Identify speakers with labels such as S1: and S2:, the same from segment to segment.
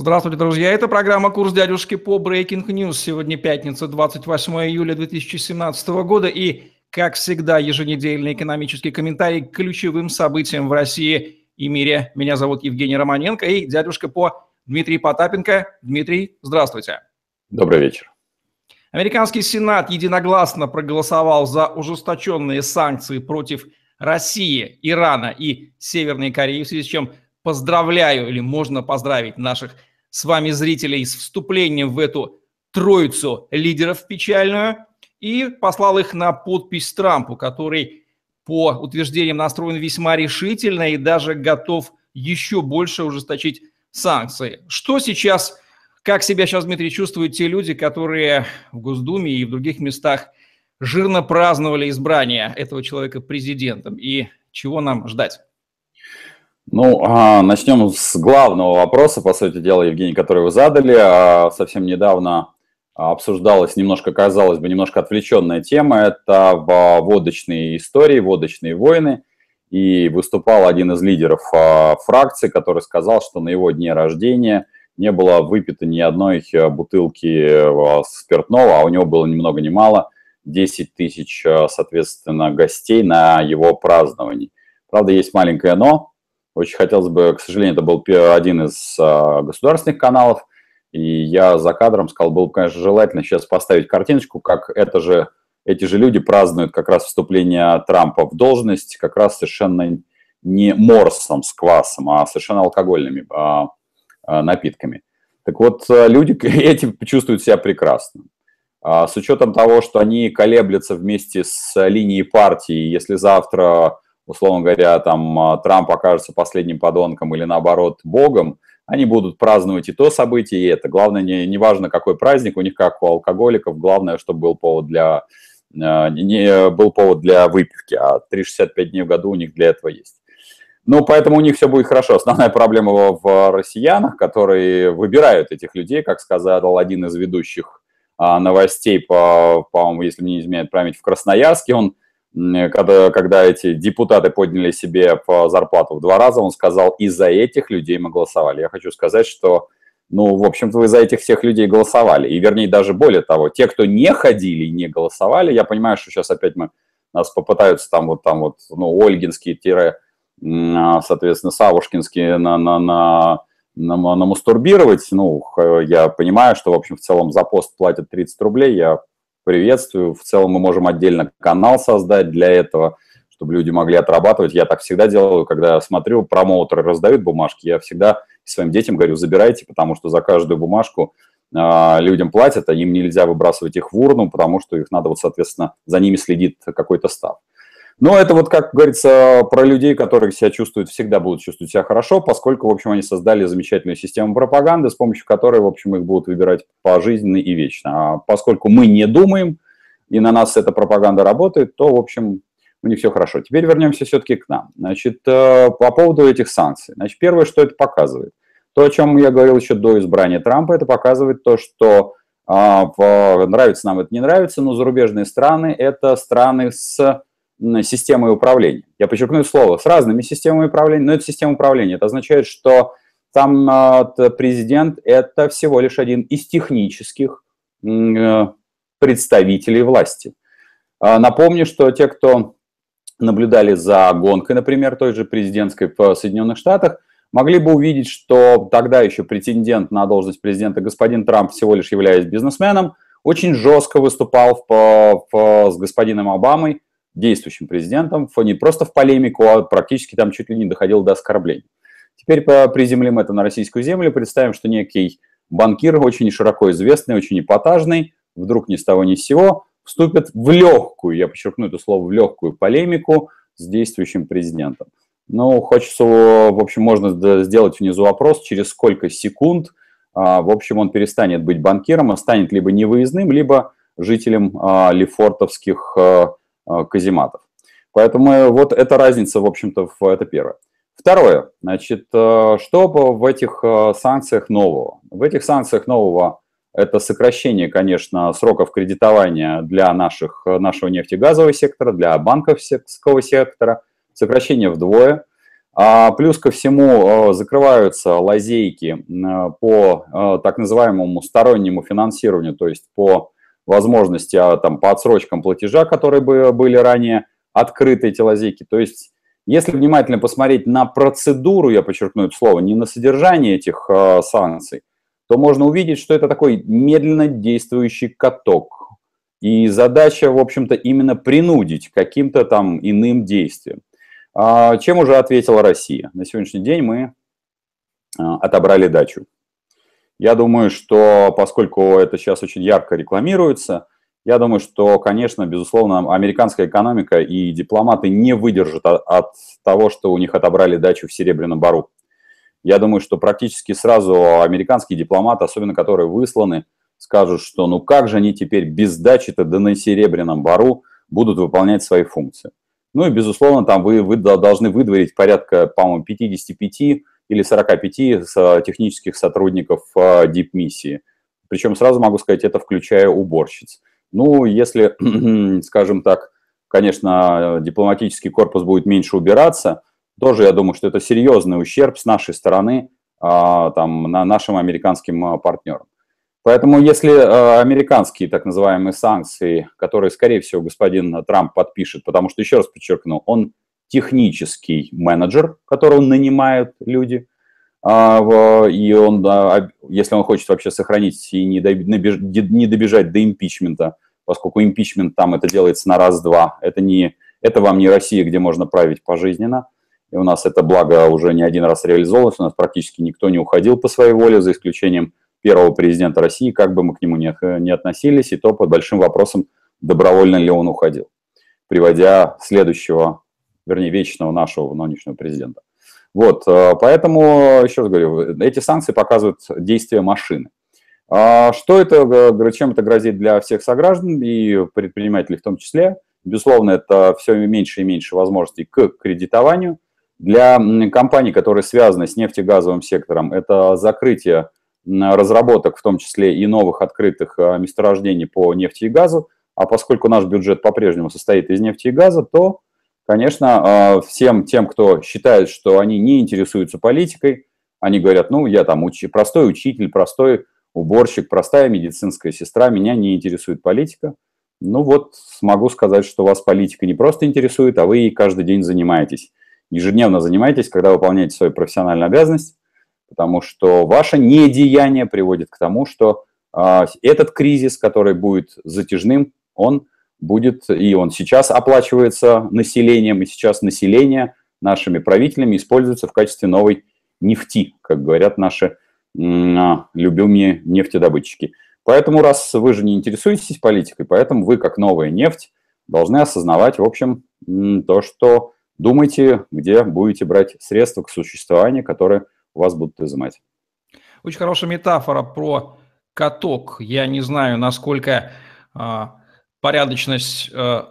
S1: Здравствуйте, друзья. Это программа «Курс дядюшки» по Breaking News. Сегодня пятница, 28 июля 2017 года. И, как всегда, еженедельный экономический комментарий к ключевым событиям в России и мире. Меня зовут Евгений Романенко и дядюшка по Дмитрий Потапенко. Дмитрий, здравствуйте.
S2: Добрый вечер.
S1: Американский Сенат единогласно проголосовал за ужесточенные санкции против России, Ирана и Северной Кореи, в связи с чем поздравляю или можно поздравить наших с вами зрителей с вступлением в эту троицу лидеров печальную и послал их на подпись Трампу, который по утверждениям настроен весьма решительно и даже готов еще больше ужесточить санкции. Что сейчас, как себя сейчас, Дмитрий, чувствуют те люди, которые в Госдуме и в других местах жирно праздновали избрание этого человека президентом и чего нам ждать?
S2: Ну, а, начнем с главного вопроса, по сути дела, Евгений, который вы задали. А, совсем недавно обсуждалась немножко, казалось бы, немножко отвлеченная тема. Это водочные истории, водочные войны. И выступал один из лидеров а, фракции, который сказал, что на его дне рождения не было выпито ни одной бутылки спиртного, а у него было ни много ни мало 10 тысяч, соответственно, гостей на его праздновании. Правда, есть маленькое «но», очень хотелось бы, к сожалению, это был один из а, государственных каналов, и я за кадром сказал, было бы, конечно, желательно сейчас поставить картиночку, как это же, эти же люди празднуют как раз вступление Трампа в должность, как раз совершенно не морсом с квасом, а совершенно алкогольными а, а, напитками. Так вот, люди эти чувствуют себя прекрасно. А, с учетом того, что они колеблются вместе с линией партии, если завтра условно говоря, там а, Трамп окажется последним подонком или наоборот богом, они будут праздновать и то событие, и это. Главное, не, не важно, какой праздник, у них как у алкоголиков, главное, чтобы был повод для, а, не был повод для выпивки, а 365 дней в году у них для этого есть. Ну, поэтому у них все будет хорошо. Основная проблема в россиянах, которые выбирают этих людей, как сказал один из ведущих а, новостей, по, по-моему, если мне не изменяет память, в Красноярске, он когда, когда эти депутаты подняли себе по зарплату в два раза, он сказал, из-за этих людей мы голосовали. Я хочу сказать, что, ну, в общем-то, вы за этих всех людей голосовали. И, вернее, даже более того, те, кто не ходили и не голосовали, я понимаю, что сейчас опять мы, нас попытаются там вот, там вот, ну, Ольгинские тире, а, соответственно, Савушкинские на, на, на, на, на мастурбировать. Ну, я понимаю, что, в общем, в целом за пост платят 30 рублей, я приветствую. В целом мы можем отдельно канал создать для этого, чтобы люди могли отрабатывать. Я так всегда делаю, когда смотрю, промоутеры раздают бумажки, я всегда своим детям говорю, забирайте, потому что за каждую бумажку э, людям платят, а им нельзя выбрасывать их в урну, потому что их надо вот, соответственно, за ними следит какой-то став. Но это вот, как говорится, про людей, которые себя чувствуют, всегда будут чувствовать себя хорошо, поскольку, в общем, они создали замечательную систему пропаганды, с помощью которой, в общем, их будут выбирать пожизненно и вечно. А поскольку мы не думаем, и на нас эта пропаганда работает, то, в общем, у них все хорошо. Теперь вернемся все-таки к нам. Значит, э, по поводу этих санкций. Значит, первое, что это показывает. То, о чем я говорил еще до избрания Трампа, это показывает то, что а, нравится нам это не нравится, но зарубежные страны – это страны с системой управления. Я подчеркну слово, с разными системами управления, но это система управления. Это означает, что там президент – это всего лишь один из технических э, представителей власти. А, напомню, что те, кто наблюдали за гонкой, например, той же президентской в Соединенных Штатах, могли бы увидеть, что тогда еще претендент на должность президента господин Трамп, всего лишь являясь бизнесменом, очень жестко выступал в, в, с господином Обамой действующим президентом, не просто в полемику, а практически там чуть ли не доходило до оскорблений. Теперь приземлим это на российскую землю, представим, что некий банкир, очень широко известный, очень эпатажный, вдруг ни с того ни с сего, вступит в легкую, я подчеркну это слово, в легкую полемику с действующим президентом. Ну, хочется, в общем, можно сделать внизу вопрос, через сколько секунд, а, в общем, он перестанет быть банкиром, а станет либо невыездным, либо жителем а, лефортовских а, казематов. Поэтому э, вот эта разница, в общем-то, это первое. Второе, значит, э, что в этих санкциях нового? В этих санкциях нового это сокращение, конечно, сроков кредитования для наших, нашего нефтегазового сектора, для банковского сектора, сокращение вдвое. А плюс ко всему закрываются лазейки по так называемому стороннему финансированию, то есть по возможности там, по отсрочкам платежа, которые были ранее открыты, эти лазейки. То есть если внимательно посмотреть на процедуру, я подчеркну это слово, не на содержание этих санкций, то можно увидеть, что это такой медленно действующий каток. И задача, в общем-то, именно принудить каким-то там иным действием. А, чем уже ответила Россия? На сегодняшний день мы а, отобрали дачу. Я думаю, что поскольку это сейчас очень ярко рекламируется, я думаю, что, конечно, безусловно, американская экономика и дипломаты не выдержат от того, что у них отобрали дачу в Серебряном Бару. Я думаю, что практически сразу американские дипломаты, особенно которые высланы, скажут, что ну как же они теперь без дачи-то да на Серебряном Бару будут выполнять свои функции. Ну и, безусловно, там вы, вы должны выдворить порядка, по-моему, 55 или 45 технических сотрудников дип-миссии. Причем сразу могу сказать, это включая уборщиц. Ну, если, скажем так, конечно, дипломатический корпус будет меньше убираться, тоже, я думаю, что это серьезный ущерб с нашей стороны а, там, на нашим американским а, партнерам. Поэтому если американские так называемые санкции, которые, скорее всего, господин Трамп подпишет, потому что, еще раз подчеркну, он технический менеджер, которого нанимают люди, и он, если он хочет вообще сохранить и не добежать до импичмента, поскольку импичмент там это делается на раз-два, это, не, это вам не Россия, где можно править пожизненно, и у нас это благо уже не один раз реализовалось, у нас практически никто не уходил по своей воле, за исключением первого президента России, как бы мы к нему ни, не относились, и то под большим вопросом, добровольно ли он уходил, приводя следующего, вернее, вечного нашего нынешнего президента. Вот, э, поэтому, еще раз говорю, эти санкции показывают действие машины. А что это, чем это грозит для всех сограждан и предпринимателей в том числе? Безусловно, это все меньше и меньше возможностей к кредитованию – для компаний, которые связаны с нефтегазовым сектором, это закрытие разработок, в том числе и новых открытых а, месторождений по нефти и газу. А поскольку наш бюджет по-прежнему состоит из нефти и газа, то, конечно, а, всем тем, кто считает, что они не интересуются политикой, они говорят, ну, я там уч... простой учитель, простой уборщик, простая медицинская сестра, меня не интересует политика. Ну вот, смогу сказать, что вас политика не просто интересует, а вы ей каждый день занимаетесь ежедневно занимайтесь, когда выполняете свою профессиональную обязанность, потому что ваше недеяние приводит к тому, что э, этот кризис, который будет затяжным, он будет, и он сейчас оплачивается населением, и сейчас население нашими правителями используется в качестве новой нефти, как говорят наши а, любимые нефтедобытчики. Поэтому, раз вы же не интересуетесь политикой, поэтому вы, как новая нефть, должны осознавать, в общем, то, что Думайте, где будете брать средства к существованию, которые у вас будут изымать.
S1: Очень хорошая метафора про каток. Я не знаю, насколько э, порядочность э,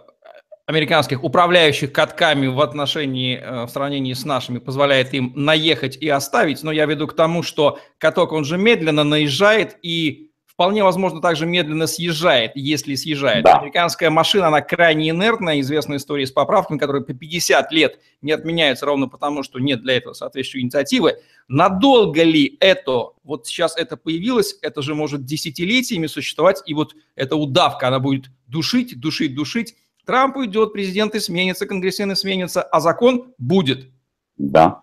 S1: американских управляющих катками в отношении, э, в сравнении с нашими, позволяет им наехать и оставить, но я веду к тому, что каток, он же медленно наезжает и вполне возможно также медленно съезжает, если съезжает. Да. Американская машина, она крайне инертная, известная история с поправками, которые по 50 лет не отменяются ровно потому, что нет для этого соответствующей инициативы. Надолго ли это, вот сейчас это появилось, это же может десятилетиями существовать, и вот эта удавка, она будет душить, душить, душить. Трамп уйдет, президенты сменятся, конгрессмены сменятся, а закон будет.
S2: Да,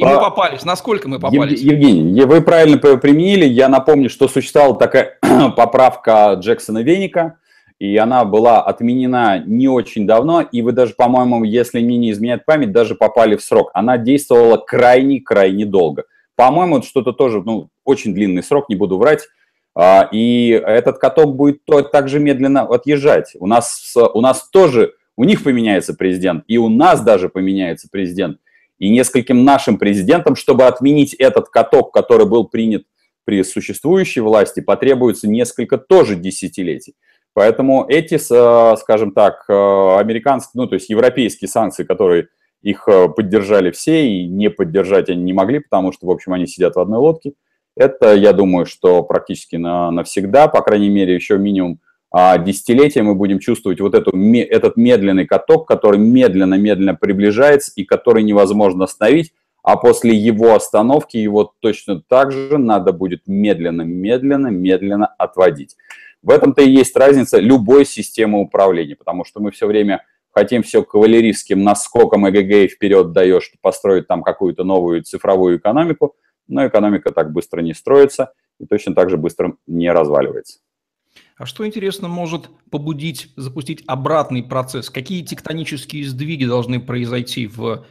S1: и мы а, попались. Насколько мы попались?
S2: Евгений, вы правильно применили. Я напомню, что существовала такая поправка Джексона Веника, и она была отменена не очень давно, и вы даже, по-моему, если мне не изменяет память, даже попали в срок. Она действовала крайне-крайне долго. По-моему, что-то тоже, ну, очень длинный срок, не буду врать. А, и этот каток будет также медленно отъезжать. У нас, у нас тоже, у них поменяется президент, и у нас даже поменяется президент – и нескольким нашим президентам, чтобы отменить этот каток, который был принят при существующей власти, потребуется несколько тоже десятилетий. Поэтому эти, скажем так, э, американские, ну, то есть европейские санкции, которые их э, поддержали все, и не поддержать они не могли, потому что, в общем, они сидят в одной лодке, это, я думаю, что практически на, навсегда, по крайней мере, еще минимум а десятилетия мы будем чувствовать вот эту, этот медленный каток, который медленно-медленно приближается и который невозможно остановить, а после его остановки его точно так же надо будет медленно, медленно, медленно отводить. В этом-то и есть разница любой системы управления, потому что мы все время хотим все кавалерийским наскоком эгг вперед даешь, построить там какую-то новую цифровую экономику, но экономика так быстро не строится и точно так же быстро не разваливается.
S1: А что, интересно, может побудить, запустить обратный процесс? Какие тектонические сдвиги должны произойти в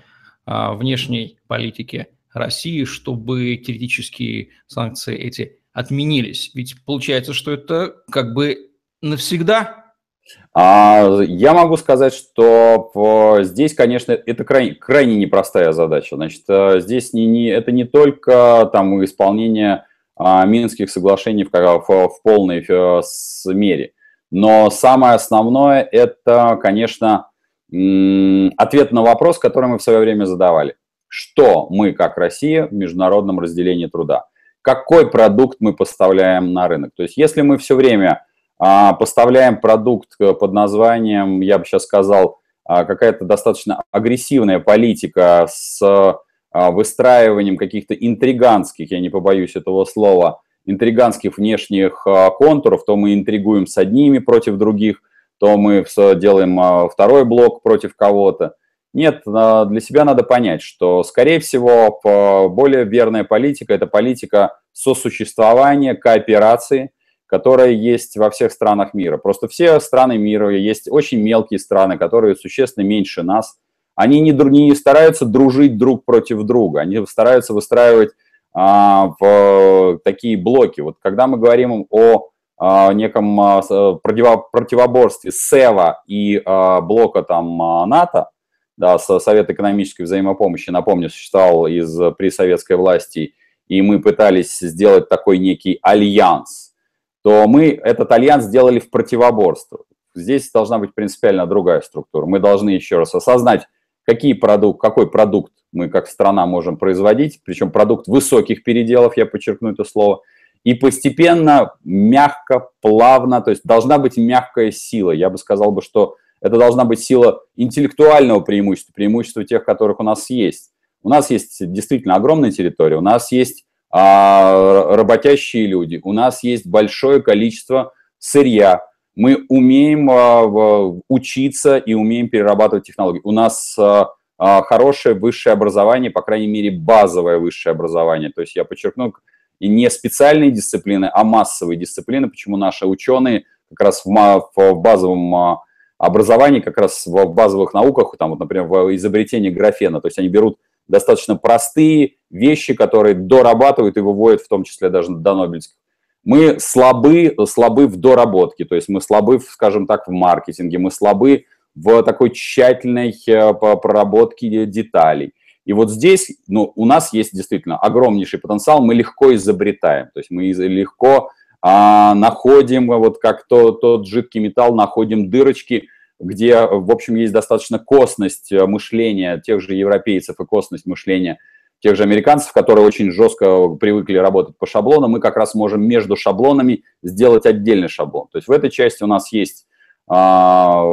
S1: а, внешней политике России, чтобы теоретические санкции эти отменились? Ведь получается, что это как бы навсегда
S2: а, я могу сказать, что здесь, конечно, это крайне, крайне непростая задача. Значит, э, здесь не, не, это не только там исполнение Минских соглашений в, в, в полной с мере, но самое основное это, конечно, ответ на вопрос, который мы в свое время задавали. Что мы, как Россия, в международном разделении труда? Какой продукт мы поставляем на рынок? То есть, если мы все время а, поставляем продукт э, под названием, я бы сейчас сказал, а, какая-то достаточно агрессивная политика с а, выстраиванием каких-то интриганских, я не побоюсь этого слова, интриганских внешних контуров, то мы интригуем с одними против других, то мы делаем второй блок против кого-то. Нет, для себя надо понять, что, скорее всего, более верная политика – это политика сосуществования, кооперации – которая есть во всех странах мира. Просто все страны мира, есть очень мелкие страны, которые существенно меньше нас. Они не, не стараются дружить друг против друга, они стараются выстраивать а, в такие блоки. Вот когда мы говорим о а, неком а, противоборстве СЭВА и а, блока там а, НАТО, да, Совет экономической взаимопомощи, напомню, существовал из при советской власти, и мы пытались сделать такой некий альянс – то мы этот альянс сделали в противоборство. Здесь должна быть принципиально другая структура. Мы должны еще раз осознать, какие продукт, какой продукт мы как страна можем производить, причем продукт высоких переделов, я подчеркну это слово, и постепенно, мягко, плавно, то есть должна быть мягкая сила. Я бы сказал бы, что это должна быть сила интеллектуального преимущества, преимущества тех, которых у нас есть. У нас есть действительно огромная территория, у нас есть а, работящие люди, у нас есть большое количество сырья, мы умеем а, учиться и умеем перерабатывать технологии. У нас а, хорошее высшее образование, по крайней мере, базовое высшее образование. То есть я подчеркну, и не специальные дисциплины, а массовые дисциплины, почему наши ученые как раз в, в базовом образовании, как раз в базовых науках, там, вот, например, в изобретении графена, то есть они берут достаточно простые вещи, которые дорабатывают и выводят в том числе даже до Нобелевских. Мы слабы, слабы в доработке, то есть мы слабы, скажем так, в маркетинге, мы слабы в такой тщательной э, проработке деталей. И вот здесь ну, у нас есть действительно огромнейший потенциал, мы легко изобретаем, то есть мы легко а, находим, вот как то, тот жидкий металл, находим дырочки, где, в общем, есть достаточно косность э, мышления тех же европейцев и косность мышления тех же американцев, которые очень жестко привыкли работать по шаблонам, мы как раз можем между шаблонами сделать отдельный шаблон. То есть в этой части у нас есть а,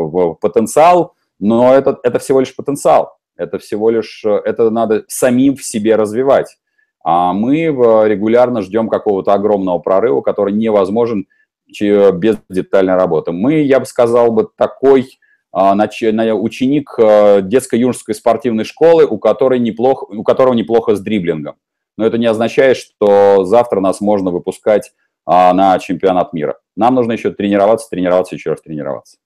S2: потенциал, но это, это всего лишь потенциал. Это всего лишь, э, это надо самим в себе развивать. А мы регулярно ждем какого-то огромного прорыва, который невозможен без детальной работы. Мы, я бы сказал, бы такой ученик а, детско-юношеской спортивной школы, у, которой неплохо, у которого неплохо с дриблингом. Но это не означает, что завтра нас можно выпускать а, на чемпионат мира. Нам нужно еще тренироваться, тренироваться, еще раз тренироваться.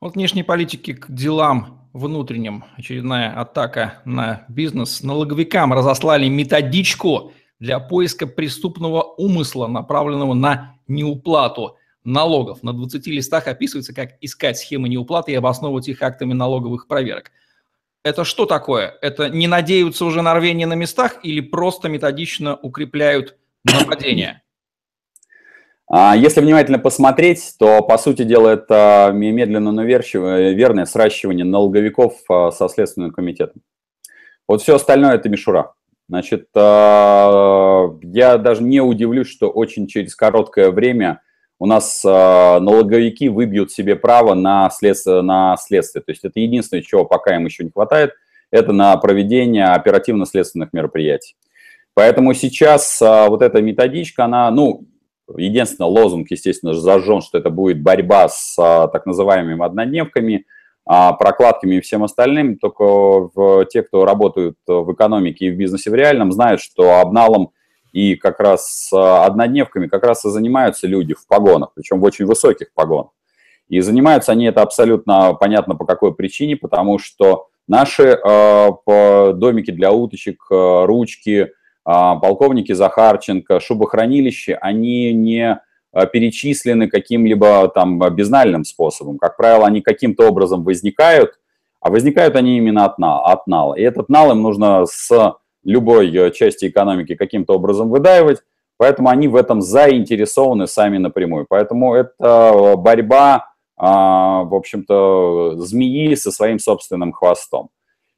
S1: Вот внешней политики к делам внутренним. Очередная атака на бизнес. Налоговикам разослали методичку для поиска преступного умысла, направленного на неуплату налогов. На 20 листах описывается, как искать схемы неуплаты и обосновывать их актами налоговых проверок. Это что такое? Это не надеются уже на рвение на местах или просто методично укрепляют нападение?
S2: А, если внимательно посмотреть, то, по сути дела, это медленно, но верное сращивание налоговиков а, со Следственным комитетом. Вот все остальное – это мишура. Значит, а, я даже не удивлюсь, что очень через короткое время у нас а, налоговики выбьют себе право на следствие, на следствие. То есть это единственное, чего пока им еще не хватает. это на проведение оперативно-следственных мероприятий. Поэтому сейчас вот эта методичка, она, ну, единственный лозунг, естественно, зажжен, что это будет борьба с так называемыми однодневками – а прокладками и всем остальным, только те, кто работают в экономике и в бизнесе в реальном, знают, что обналом и как раз однодневками как раз и занимаются люди в погонах, причем в очень высоких погонах. И занимаются они это абсолютно понятно по какой причине, потому что наши э, домики для уточек, э, ручки, э, полковники Захарченко, шубохранилище, они не перечислены каким-либо там безнальным способом. Как правило, они каким-то образом возникают, а возникают они именно от, на, от нала. И этот нал им нужно с любой э, части экономики каким-то образом выдаивать, поэтому они в этом заинтересованы сами напрямую. Поэтому это борьба, а, в общем-то, змеи со своим собственным хвостом.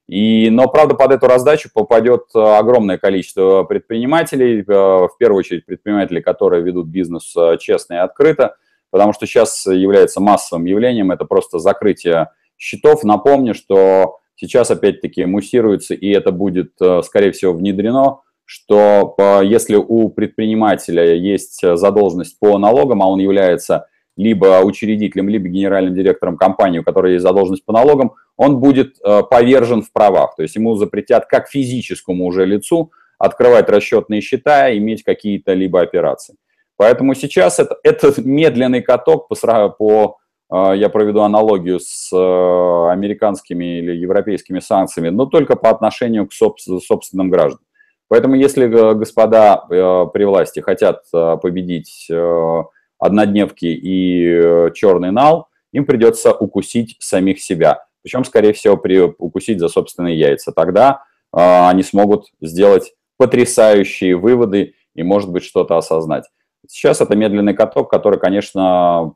S2: И, но, правда, под эту раздачу попадет э, огромное количество предпринимателей, э, в первую очередь предприниматели, которые ведут бизнес э, честно и открыто, потому что сейчас является массовым явлением, это просто закрытие счетов. Напомню, что сейчас опять-таки муссируется, и это будет, скорее всего, внедрено, что если у предпринимателя есть задолженность по налогам, а он является либо учредителем, либо генеральным директором компании, у которой есть задолженность по налогам, он будет э, повержен в правах. То есть ему запретят как физическому уже лицу открывать расчетные счета, иметь какие-то либо операции. Поэтому сейчас это, это медленный каток по, по э, я проведу аналогию с э, американскими или европейскими санкциями, но только по отношению к собственным гражданам. Поэтому если господа при власти хотят победить однодневки и черный нал, им придется укусить самих себя причем, скорее всего, при, укусить за собственные яйца. Тогда э, они смогут сделать потрясающие выводы и, может быть, что-то осознать. Сейчас это медленный каток, который, конечно,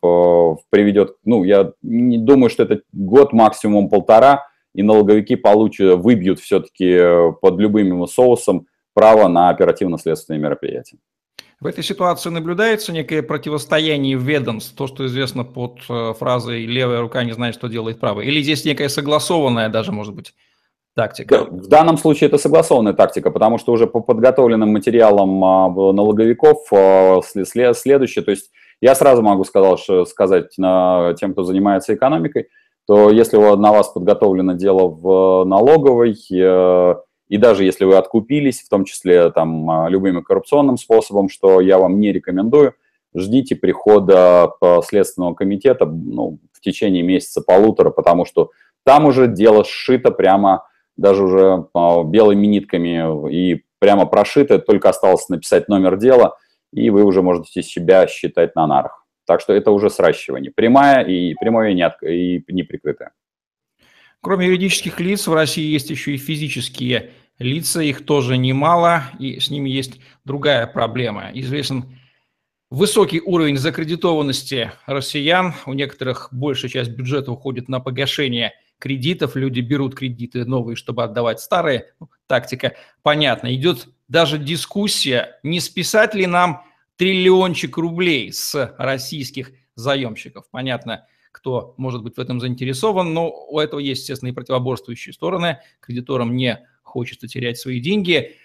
S2: приведет, ну, я не думаю, что это год, максимум полтора, и налоговики получат, выбьют все-таки э, под любым соусом право на оперативно-следственные мероприятия.
S1: В этой ситуации наблюдается некое противостояние ведомств, то, что известно под э, фразой «левая рука не знает, что делает правая». Или здесь некая согласованная даже, может быть, тактика?
S2: В данном случае это согласованная тактика, потому что уже по подготовленным материалам а, налоговиков а, следующее, то есть я сразу могу сказать, сказать тем, кто занимается экономикой, то если на вас подготовлено дело в налоговой, э, и даже если вы откупились, в том числе там а, любыми коррупционным способом, что я вам не рекомендую, ждите прихода Следственного комитета ну, в течение месяца-полутора, потому что там уже дело сшито прямо даже уже а, белыми нитками и прямо прошито, только осталось написать номер дела, и вы уже можете себя считать на нарах. Так что это уже сращивание. Прямая и прямое и, не, от, и неприкрытое.
S1: Кроме юридических лиц, в России есть еще и физические лица, их тоже немало, и с ними есть другая проблема. Известен высокий уровень закредитованности россиян, у некоторых большая часть бюджета уходит на погашение кредитов, люди берут кредиты новые, чтобы отдавать старые. Ну, тактика понятна. Идет даже дискуссия, не списать ли нам триллиончик рублей с российских заемщиков. Понятно, кто может быть в этом заинтересован, но у этого есть, естественно, и противоборствующие стороны. Кредиторам не хочется терять свои деньги.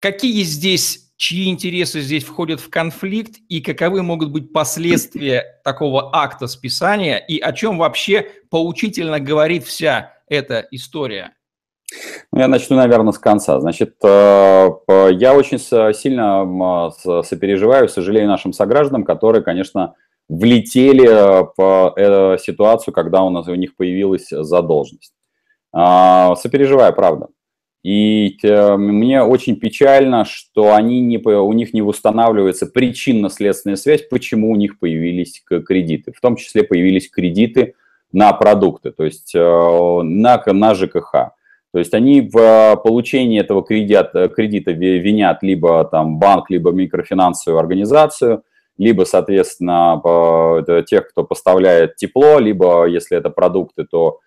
S1: Какие здесь, чьи интересы здесь входят в конфликт и каковы могут быть последствия такого акта списания и о чем вообще поучительно говорит вся эта история?
S2: Ну, я начну, наверное, с конца. Значит, э, я очень сильно сопереживаю, сожалею нашим согражданам, которые, конечно, влетели в э, ситуацию, когда у, нас, у них появилась задолженность. А, сопереживаю, правда. И э, мне очень печально, что они не, у них не устанавливается причинно-следственная связь, почему у них появились кредиты. В том числе появились кредиты на продукты, то есть э, на, на ЖКХ. То есть они в получении этого кредита, кредита винят либо там банк, либо микрофинансовую организацию, либо, соответственно, тех, кто поставляет тепло, либо, если это продукты, то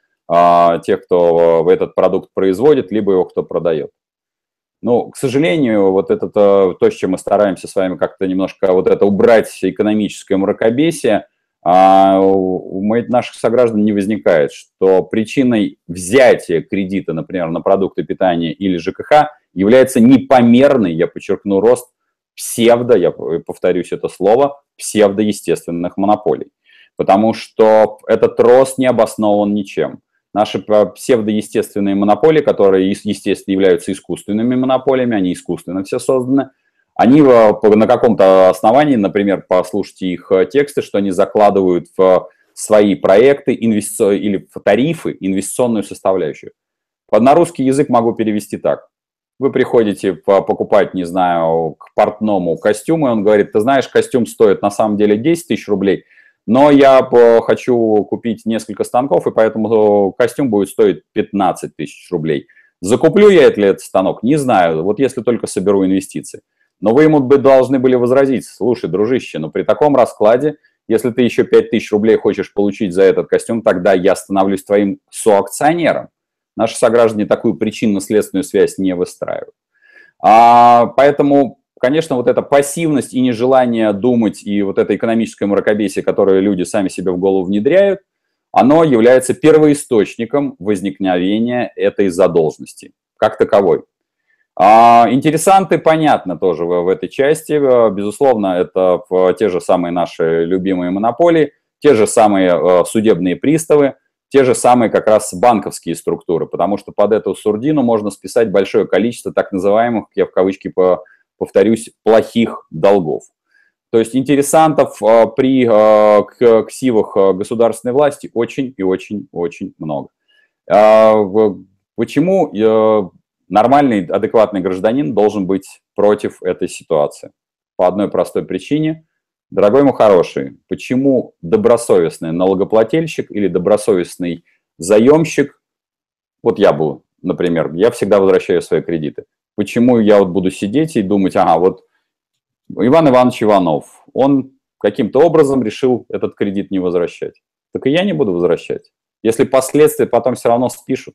S2: тех, кто этот продукт производит, либо его кто продает. Ну, к сожалению, вот это то, с чем мы стараемся с вами как-то немножко вот это убрать экономическое мракобесие, а у наших сограждан не возникает, что причиной взятия кредита, например, на продукты питания или ЖКХ является непомерный, я подчеркну, рост псевдо, я повторюсь это слово, псевдоестественных монополий. Потому что этот рост не обоснован ничем. Наши псевдоестественные монополии, которые, естественно, являются искусственными монополиями, они искусственно все созданы, они на каком-то основании, например, послушайте их э, тексты, что они закладывают в свои проекты инвести... или в тарифы инвестиционную составляющую. На русский язык могу перевести так. Вы приходите покупать, не знаю, к портному костюм, и он говорит, ты знаешь, костюм стоит на самом деле 10 тысяч рублей, но я хочу купить несколько станков, и поэтому костюм будет стоить 15 тысяч рублей. Закуплю я этот станок? Не знаю, вот если только соберу инвестиции. Но вы ему бы должны были возразить, слушай, дружище, но при таком раскладе, если ты еще 5000 рублей хочешь получить за этот костюм, тогда я становлюсь твоим соакционером. Наши сограждане такую причинно-следственную связь не выстраивают. А, поэтому, конечно, вот эта пассивность и нежелание думать, и вот это экономическое мракобесие, которое люди сами себе в голову внедряют, оно является первоисточником возникновения этой задолженности как таковой. А, интересанты, понятно, тоже в, в этой части. Э, безусловно, это те же самые наши любимые монополии, те же самые э, судебные приставы, те же самые как раз банковские структуры, потому что под эту сурдину можно списать большое количество так называемых, я в кавычки по, повторюсь, плохих долгов. То есть интересантов э, при ксивах государственной власти очень и очень-очень много. А, почему Нормальный, адекватный гражданин должен быть против этой ситуации. По одной простой причине. Дорогой мой хороший, почему добросовестный налогоплательщик или добросовестный заемщик, вот я был, например, я всегда возвращаю свои кредиты. Почему я вот буду сидеть и думать, ага, вот Иван Иванович Иванов, он каким-то образом решил этот кредит не возвращать. Так и я не буду возвращать. Если последствия потом все равно спишут.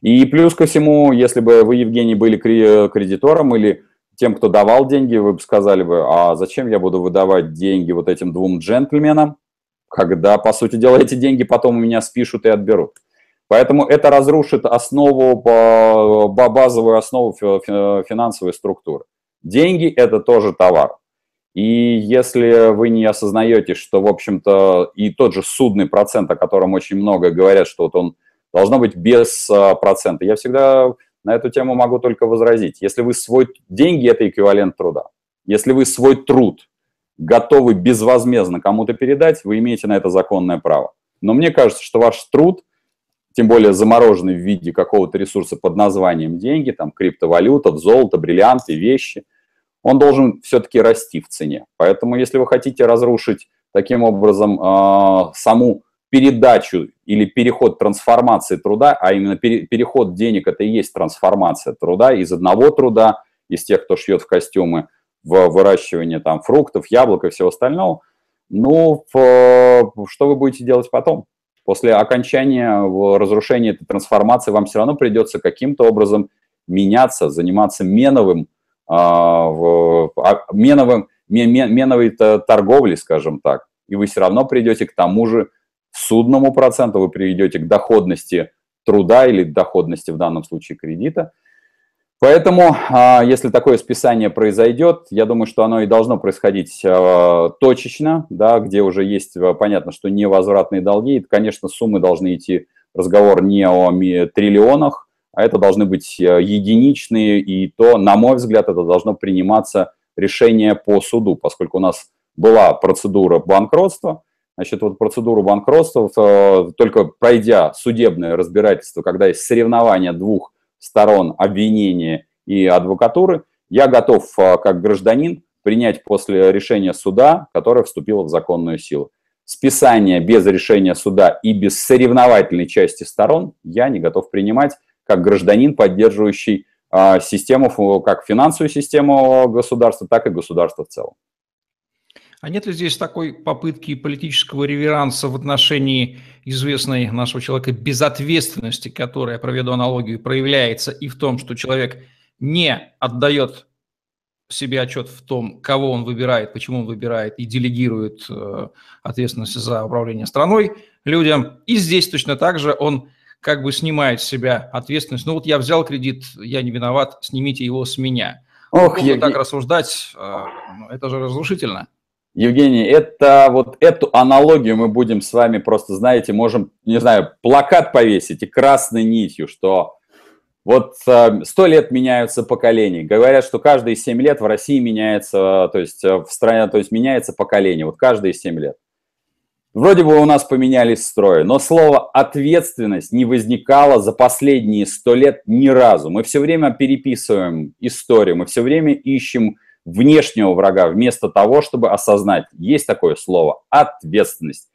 S2: И плюс ко всему, если бы вы, Евгений, были кредитором или тем, кто давал деньги, вы бы сказали бы, а зачем я буду выдавать деньги вот этим двум джентльменам, когда, по сути дела, эти деньги потом у меня спишут и отберут. Поэтому это разрушит основу, базовую основу финансовой структуры. Деньги – это тоже товар. И если вы не осознаете, что, в общем-то, и тот же судный процент, о котором очень много говорят, что вот он должно быть без а, процента. Я всегда на эту тему могу только возразить. Если вы свой... Деньги – это эквивалент труда. Если вы свой труд готовы безвозмездно кому-то передать, вы имеете на это законное право. Но мне кажется, что ваш труд, тем более замороженный в виде какого-то ресурса под названием деньги, там криптовалюта, золото, бриллианты, вещи, он должен все-таки расти в цене. Поэтому если вы хотите разрушить таким образом э, саму передачу или переход трансформации труда, а именно переход денег – это и есть трансформация труда из одного труда, из тех, кто шьет в костюмы, в выращивание там фруктов, яблок и всего остального. Ну, в, что вы будете делать потом? После окончания разрушения этой трансформации вам все равно придется каким-то образом меняться, заниматься меновым, а, а, меновым меновой торговлей, скажем так. И вы все равно придете к тому же судному проценту, вы приведете к доходности труда или доходности в данном случае кредита. Поэтому, а, если такое списание произойдет, я думаю, что оно и должно происходить а, точечно, да, где уже есть, а, понятно, что невозвратные долги. И, конечно, суммы должны идти, разговор не о триллионах, а это должны быть единичные, и то, на мой взгляд, это должно приниматься решение по суду, поскольку у нас была процедура банкротства, Значит, вот процедуру банкротства, только пройдя судебное разбирательство, когда есть соревнование двух сторон обвинения и адвокатуры, я готов э, как гражданин принять после решения суда, которое вступило в законную силу. Списание без решения суда и без соревновательной части сторон я не готов принимать как гражданин, поддерживающий э, систему, как финансовую систему государства, так и государство в целом.
S1: А нет ли здесь такой попытки политического реверанса в отношении известной нашего человека безответственности, которая, проведу аналогию, проявляется и в том, что человек не отдает себе отчет в том, кого он выбирает, почему он выбирает и делегирует э, ответственность за управление страной людям. И здесь точно так же он как бы снимает с себя ответственность. Ну вот я взял кредит, я не виноват, снимите его с меня. Ох, я... так рассуждать, э, ну, это же разрушительно.
S2: Евгений, это вот эту аналогию мы будем с вами просто, знаете, можем, не знаю, плакат повесить и красной нитью, что вот э, сто лет меняются поколения. Говорят, что каждые семь лет в России меняется, то есть э, в стране, то есть меняется поколение. Вот каждые семь лет. Вроде бы у нас поменялись строи, но слово «ответственность» не возникало за последние сто лет ни разу. Мы все время переписываем историю, мы все время ищем внешнего врага вместо того, чтобы осознать, есть такое слово «ответственность»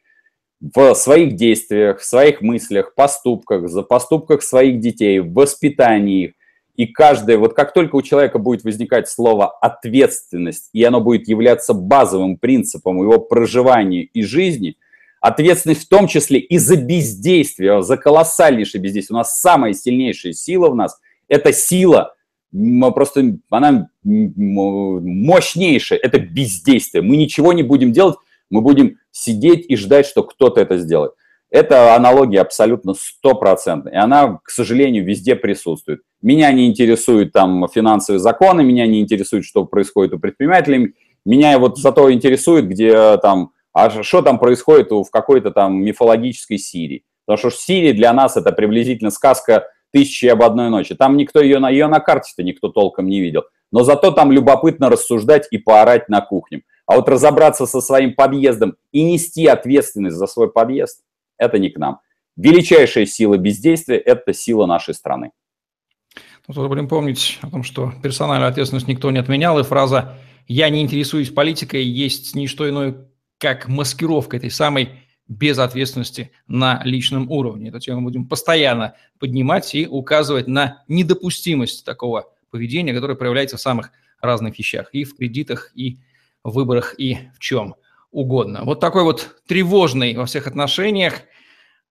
S2: в своих действиях, в своих мыслях, поступках, за поступках своих детей, в воспитании их. И каждое, вот как только у человека будет возникать слово «ответственность», и оно будет являться базовым принципом его проживания и жизни, ответственность в том числе и за бездействие, за колоссальнейшее бездействие. У нас самая сильнейшая сила в нас – это сила, просто она мощнейшая, это бездействие. Мы ничего не будем делать, мы будем сидеть и ждать, что кто-то это сделает. Эта аналогия абсолютно стопроцентная, и она, к сожалению, везде присутствует. Меня не интересуют там финансовые законы, меня не интересует, что происходит у предпринимателей, меня вот зато интересует, где там, а что там происходит в какой-то там мифологической Сирии. Потому что Сирия для нас это приблизительно сказка «Тысячи об одной ночи». Там никто ее на, ее на карте-то никто толком не видел. Но зато там любопытно рассуждать и поорать на кухне. А вот разобраться со своим подъездом и нести ответственность за свой подъезд – это не к нам. Величайшая сила бездействия – это сила нашей страны.
S1: Тут будем помнить о том, что персональную ответственность никто не отменял, и фраза «я не интересуюсь политикой» есть не что иное, как маскировка этой самой безответственности на личном уровне. Эту тему будем постоянно поднимать и указывать на недопустимость такого поведения, которое проявляется в самых разных вещах, и в кредитах, и в выборах и в чем угодно. Вот такой вот тревожный во всех отношениях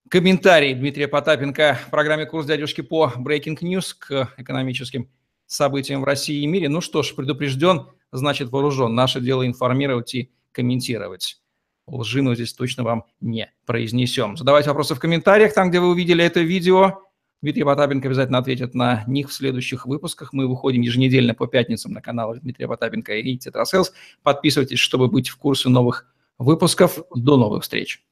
S1: комментарий Дмитрия Потапенко в программе «Курс дядюшки» по Breaking News к экономическим событиям в России и мире. Ну что ж, предупрежден, значит вооружен. Наше дело информировать и комментировать. Лжи мы здесь точно вам не произнесем. Задавайте вопросы в комментариях, там, где вы увидели это видео. Дмитрий Потапенко обязательно ответит на них в следующих выпусках. Мы выходим еженедельно по пятницам на канал Дмитрия Потапенко и Тетрасселс. Подписывайтесь, чтобы быть в курсе новых выпусков. До новых встреч!